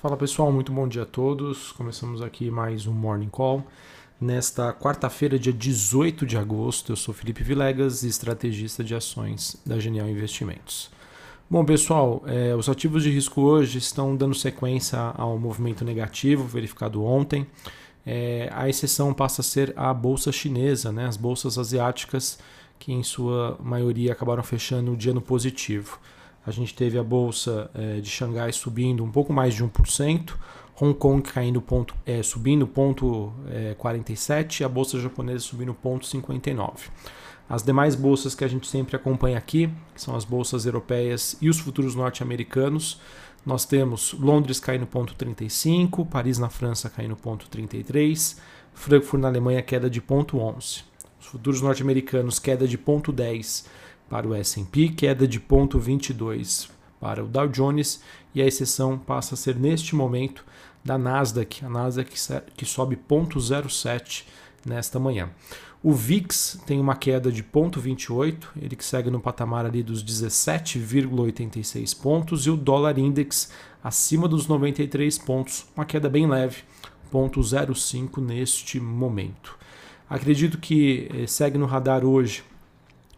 Fala pessoal, muito bom dia a todos. Começamos aqui mais um Morning Call. Nesta quarta-feira, dia 18 de agosto, eu sou Felipe Vilegas, estrategista de ações da Genial Investimentos. Bom, pessoal, é, os ativos de risco hoje estão dando sequência ao movimento negativo verificado ontem. É, a exceção passa a ser a bolsa chinesa, né? as bolsas asiáticas, que em sua maioria acabaram fechando o dia no positivo. A gente teve a bolsa é, de Xangai subindo um pouco mais de 1%, Hong Kong caindo ponto, é, subindo ponto é, 47 e a bolsa japonesa subindo ponto 59. As demais bolsas que a gente sempre acompanha aqui, que são as bolsas europeias e os futuros norte-americanos, nós temos Londres caindo ponto 35, Paris na França caindo ponto 33, Frankfurt na Alemanha queda de ponto 11. Os futuros norte-americanos queda de ponto 10 para o S&P, queda de 0,22 para o Dow Jones e a exceção passa a ser neste momento da Nasdaq, a Nasdaq que sobe 0,07 nesta manhã. O VIX tem uma queda de 0,28, ele que segue no patamar ali dos 17,86 pontos e o dólar index acima dos 93 pontos, uma queda bem leve, 0,05 neste momento. Acredito que eh, segue no radar hoje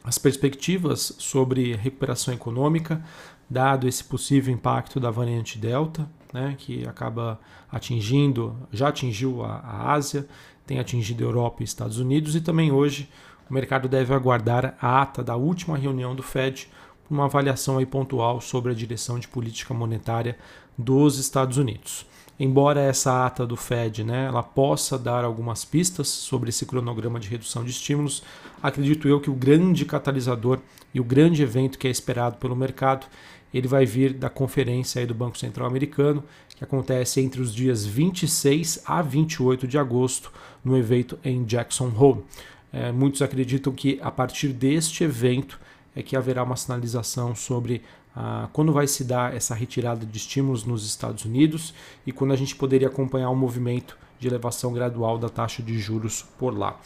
as perspectivas sobre recuperação econômica, dado esse possível impacto da variante Delta, né, que acaba atingindo, já atingiu a, a Ásia, tem atingido a Europa e Estados Unidos, e também hoje o mercado deve aguardar a ata da última reunião do Fed uma avaliação aí pontual sobre a direção de política monetária dos Estados Unidos embora essa ata do Fed né, ela possa dar algumas pistas sobre esse cronograma de redução de estímulos, acredito eu que o grande catalisador e o grande evento que é esperado pelo mercado ele vai vir da conferência do Banco Central Americano, que acontece entre os dias 26 a 28 de agosto, no evento em Jackson Hole. É, muitos acreditam que a partir deste evento é que haverá uma sinalização sobre ah, quando vai se dar essa retirada de estímulos nos Estados Unidos e quando a gente poderia acompanhar o um movimento de elevação gradual da taxa de juros por lá.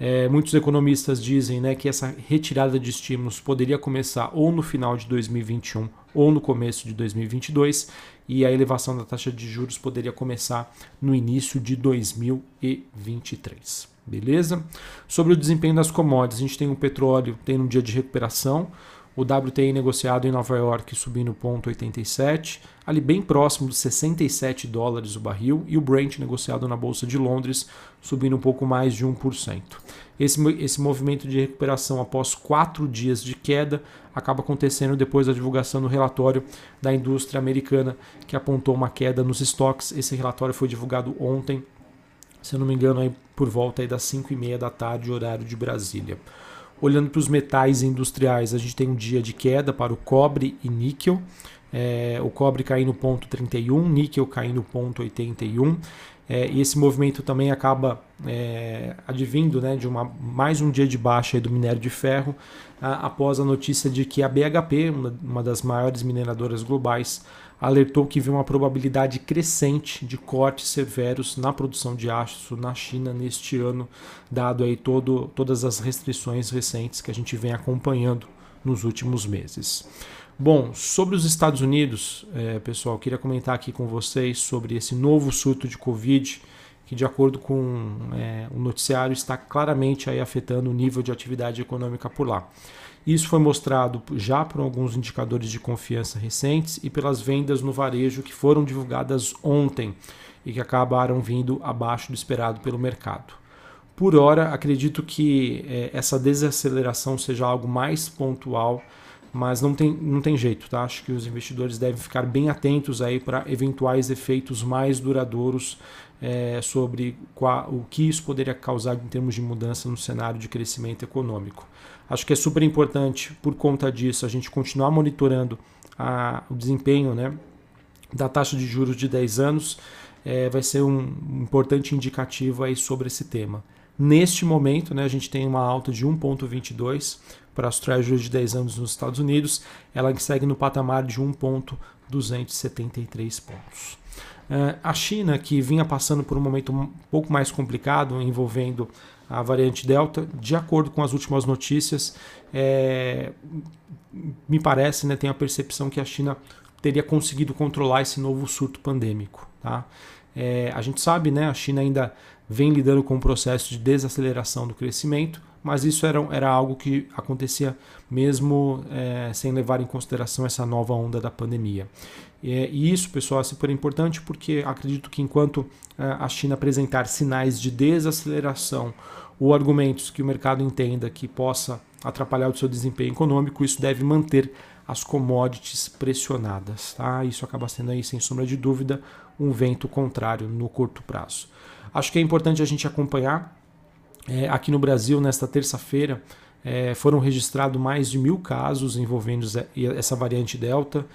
É, muitos economistas dizem né, que essa retirada de estímulos poderia começar ou no final de 2021 ou no começo de 2022 e a elevação da taxa de juros poderia começar no início de 2023. Beleza? Sobre o desempenho das commodities, a gente tem o petróleo tem um dia de recuperação, o WTI negociado em Nova York subindo 0,87, ali bem próximo dos 67 dólares o barril, e o Brent negociado na Bolsa de Londres subindo um pouco mais de 1%. Esse, esse movimento de recuperação após quatro dias de queda acaba acontecendo depois da divulgação do relatório da indústria americana, que apontou uma queda nos estoques. Esse relatório foi divulgado ontem, se eu não me engano, aí por volta aí das 5 e meia da tarde, horário de Brasília. Olhando para os metais industriais, a gente tem um dia de queda para o cobre e níquel. É, o cobre caindo ponto 31, níquel caindo ponto 81. É, e esse movimento também acaba é, advindo né, de uma, mais um dia de baixa do minério de ferro, a, após a notícia de que a BHP, uma, uma das maiores mineradoras globais, alertou que viu uma probabilidade crescente de cortes severos na produção de aço na China neste ano, dado aí todo, todas as restrições recentes que a gente vem acompanhando nos últimos meses. Bom, sobre os Estados Unidos, é, pessoal, queria comentar aqui com vocês sobre esse novo surto de Covid, que de acordo com é, o noticiário está claramente aí afetando o nível de atividade econômica por lá. Isso foi mostrado já por alguns indicadores de confiança recentes e pelas vendas no varejo que foram divulgadas ontem e que acabaram vindo abaixo do esperado pelo mercado. Por hora, acredito que é, essa desaceleração seja algo mais pontual, mas não tem, não tem jeito, tá? Acho que os investidores devem ficar bem atentos aí para eventuais efeitos mais duradouros é, sobre qual, o que isso poderia causar em termos de mudança no cenário de crescimento econômico. Acho que é super importante, por conta disso, a gente continuar monitorando a, o desempenho né, da taxa de juros de 10 anos. É, vai ser um importante indicativo aí sobre esse tema. Neste momento, né, a gente tem uma alta de 1,22 para as treasuries de 10 anos nos Estados Unidos, ela segue no patamar de 1,273 pontos. É, a China, que vinha passando por um momento um pouco mais complicado envolvendo a variante Delta, de acordo com as últimas notícias, é, me parece, né, tem a percepção que a China teria conseguido controlar esse novo surto pandêmico. Tá? É, a gente sabe, né, a China ainda vem lidando com um processo de desaceleração do crescimento, mas isso era, era algo que acontecia mesmo é, sem levar em consideração essa nova onda da pandemia. E isso, pessoal, é super importante porque acredito que enquanto é, a China apresentar sinais de desaceleração ou argumentos que o mercado entenda que possa atrapalhar o seu desempenho econômico, isso deve manter as commodities pressionadas. Tá? Isso acaba sendo aí, sem sombra de dúvida, um vento contrário no curto prazo. Acho que é importante a gente acompanhar. É, aqui no Brasil, nesta terça-feira, é, foram registrados mais de mil casos envolvendo essa variante Delta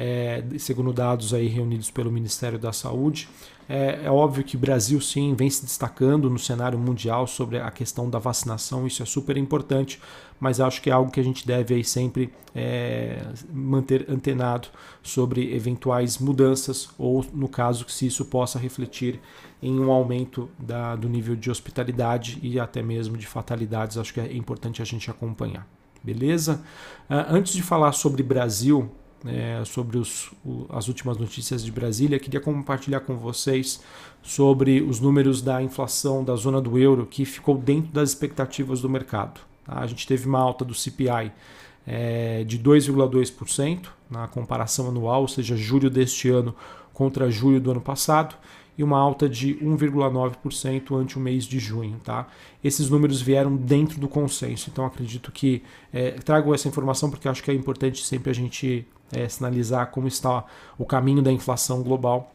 é, segundo dados aí reunidos pelo Ministério da Saúde. É, é, óbvio que o Brasil sim vem se destacando no cenário mundial sobre a questão da vacinação, isso é super importante, mas acho que é algo que a gente deve aí sempre é, manter antenado sobre eventuais mudanças ou, no caso, se isso possa refletir em um aumento da, do nível de hospitalidade e até mesmo de fatalidades, acho que é importante a gente acompanhar. Beleza? Uh, antes de falar sobre Brasil, é, sobre os, o, as últimas notícias de Brasília. Queria compartilhar com vocês sobre os números da inflação da zona do euro que ficou dentro das expectativas do mercado. Tá? A gente teve uma alta do CPI é, de 2,2% na comparação anual, ou seja, julho deste ano contra julho do ano passado, e uma alta de 1,9% ante o mês de junho. Tá? Esses números vieram dentro do consenso, então acredito que é, trago essa informação porque acho que é importante sempre a gente é, sinalizar como está o caminho da inflação global.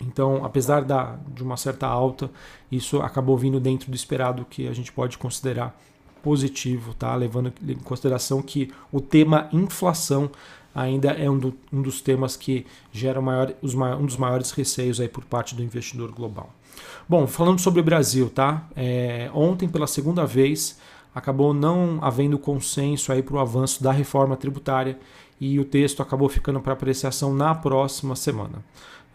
Então, apesar da, de uma certa alta, isso acabou vindo dentro do esperado que a gente pode considerar positivo, tá? levando em consideração que o tema inflação ainda é um, do, um dos temas que gera maior, os, um dos maiores receios aí por parte do investidor global. Bom, falando sobre o Brasil, tá? É, ontem, pela segunda vez, acabou não havendo consenso aí para o avanço da reforma tributária e o texto acabou ficando para apreciação na próxima semana.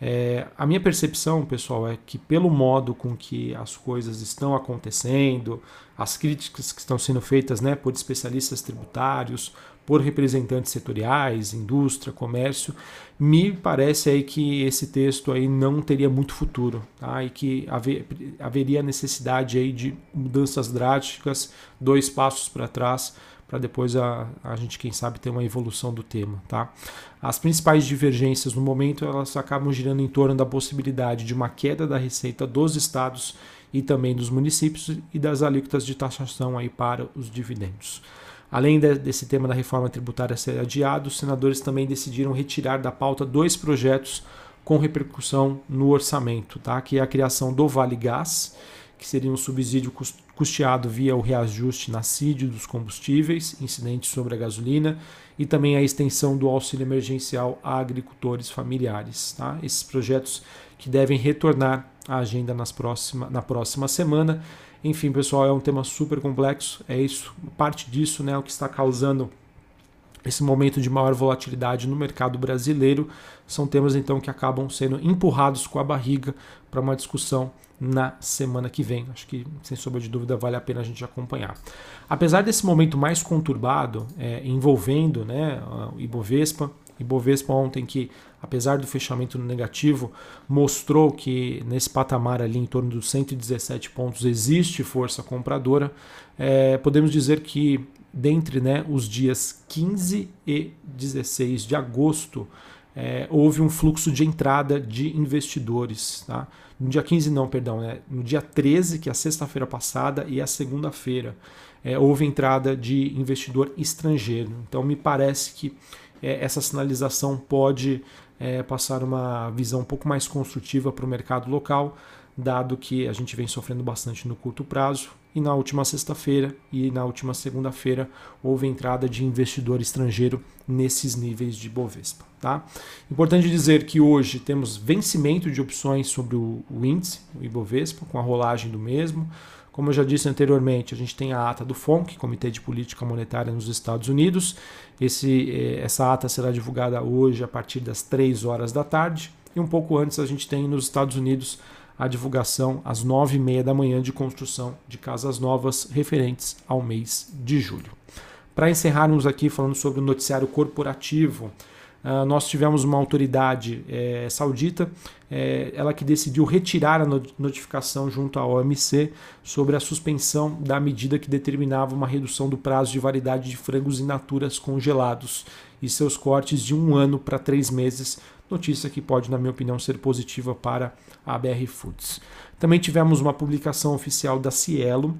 É, a minha percepção, pessoal, é que pelo modo com que as coisas estão acontecendo, as críticas que estão sendo feitas né, por especialistas tributários, por representantes setoriais, indústria, comércio, me parece aí que esse texto aí não teria muito futuro, tá? E que haver, haveria necessidade aí de mudanças drásticas, dois passos para trás para depois a, a gente, quem sabe, ter uma evolução do tema. Tá? As principais divergências no momento elas acabam girando em torno da possibilidade de uma queda da receita dos estados e também dos municípios e das alíquotas de taxação aí para os dividendos. Além de, desse tema da reforma tributária ser adiado, os senadores também decidiram retirar da pauta dois projetos com repercussão no orçamento, tá? que é a criação do Vale Gás, que seria um subsídio custeado via o reajuste na CID dos combustíveis, incidentes sobre a gasolina, e também a extensão do auxílio emergencial a agricultores familiares. Tá? Esses projetos que devem retornar à agenda nas próxima, na próxima semana. Enfim, pessoal, é um tema super complexo. É isso, parte disso, né, o que está causando esse momento de maior volatilidade no mercado brasileiro. São temas então que acabam sendo empurrados com a barriga para uma discussão na semana que vem. Acho que, sem sombra de dúvida, vale a pena a gente acompanhar. Apesar desse momento mais conturbado, é, envolvendo né, o Ibovespa, Ibovespa ontem que, apesar do fechamento negativo, mostrou que nesse patamar ali em torno dos 117 pontos existe força compradora. É, podemos dizer que dentre né, os dias 15 e 16 de agosto, é, houve um fluxo de entrada de investidores. Tá? No dia 15, não, perdão, né? no dia 13, que é a sexta-feira passada, e a segunda-feira, é, houve entrada de investidor estrangeiro. Então, me parece que é, essa sinalização pode é, passar uma visão um pouco mais construtiva para o mercado local, dado que a gente vem sofrendo bastante no curto prazo e na última sexta-feira e na última segunda-feira houve entrada de investidor estrangeiro nesses níveis de Bovespa. Tá? Importante dizer que hoje temos vencimento de opções sobre o, o índice, o Ibovespa, com a rolagem do mesmo. Como eu já disse anteriormente, a gente tem a ata do FONC, Comitê de Política Monetária nos Estados Unidos. Esse, eh, essa ata será divulgada hoje a partir das 3 horas da tarde. E um pouco antes a gente tem nos Estados Unidos a divulgação às nove e meia da manhã de construção de casas novas referentes ao mês de julho. Para encerrarmos aqui falando sobre o noticiário corporativo, Uh, nós tivemos uma autoridade é, saudita, é, ela que decidiu retirar a notificação junto à OMC sobre a suspensão da medida que determinava uma redução do prazo de validade de frangos in naturas congelados e seus cortes de um ano para três meses. Notícia que pode, na minha opinião, ser positiva para a BR Foods. Também tivemos uma publicação oficial da Cielo,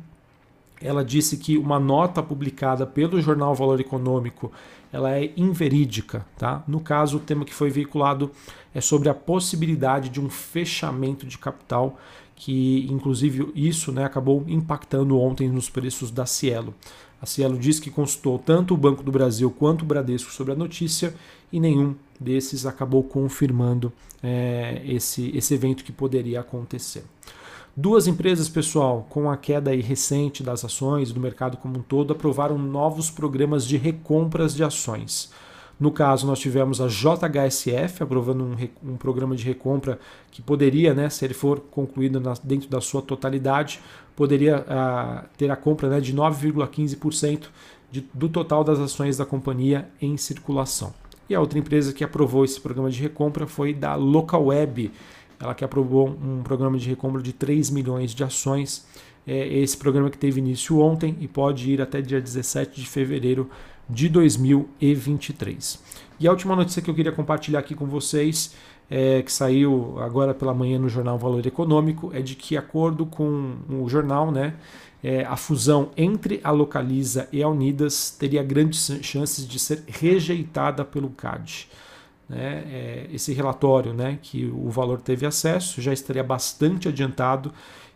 ela disse que uma nota publicada pelo jornal Valor Econômico ela é inverídica. Tá? No caso, o tema que foi veiculado é sobre a possibilidade de um fechamento de capital, que inclusive isso né, acabou impactando ontem nos preços da Cielo. A Cielo diz que consultou tanto o Banco do Brasil quanto o Bradesco sobre a notícia e nenhum desses acabou confirmando é, esse, esse evento que poderia acontecer. Duas empresas, pessoal, com a queda recente das ações do mercado como um todo, aprovaram novos programas de recompras de ações. No caso, nós tivemos a JHSF aprovando um, um programa de recompra que poderia, né, se ele for concluído na, dentro da sua totalidade, poderia uh, ter a compra né, de 9,15% do total das ações da companhia em circulação. E a outra empresa que aprovou esse programa de recompra foi da Localweb, ela que aprovou um programa de recompra de 3 milhões de ações. É esse programa que teve início ontem e pode ir até dia 17 de fevereiro de 2023. E a última notícia que eu queria compartilhar aqui com vocês, é, que saiu agora pela manhã no jornal Valor Econômico, é de que, acordo com o jornal, né, é, a fusão entre a Localiza e a Unidas teria grandes chances de ser rejeitada pelo CAD. Né, é, esse relatório né, que o valor teve acesso já estaria bastante adiantado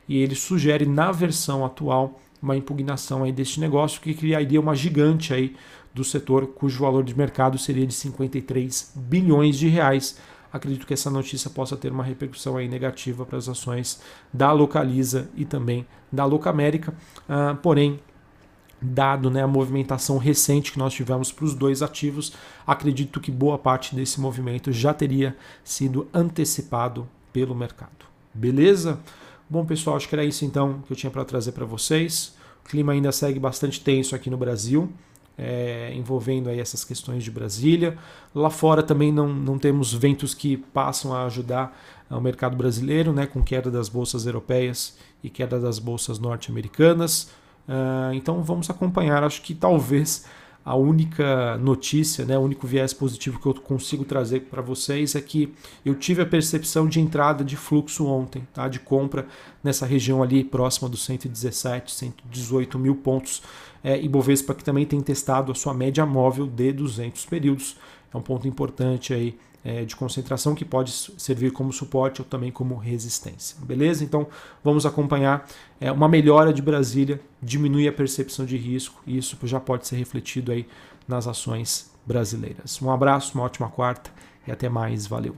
e ele sugere na versão atual uma impugnação aí deste negócio que criaria uma gigante aí do setor cujo valor de mercado seria de 53 bilhões de reais. Acredito que essa notícia possa ter uma repercussão aí negativa para as ações da Localiza e também da Locamérica. Uh, porém, dado né, a movimentação recente que nós tivemos para os dois ativos, acredito que boa parte desse movimento já teria sido antecipado pelo mercado. Beleza? Bom, pessoal, acho que era isso então que eu tinha para trazer para vocês. O clima ainda segue bastante tenso aqui no Brasil, é, envolvendo aí essas questões de Brasília. Lá fora também não, não temos ventos que passam a ajudar o mercado brasileiro, né, com queda das bolsas europeias e queda das bolsas norte-americanas. Uh, então vamos acompanhar. Acho que talvez a única notícia, né, o único viés positivo que eu consigo trazer para vocês é que eu tive a percepção de entrada de fluxo ontem, tá, de compra nessa região ali próxima dos 117, 118 mil pontos. É, Ibovespa que também tem testado a sua média móvel de 200 períodos. É um ponto importante aí é, de concentração que pode servir como suporte ou também como resistência. Beleza? Então vamos acompanhar é, uma melhora de Brasília, diminui a percepção de risco e isso já pode ser refletido aí nas ações brasileiras. Um abraço, uma ótima quarta e até mais. Valeu!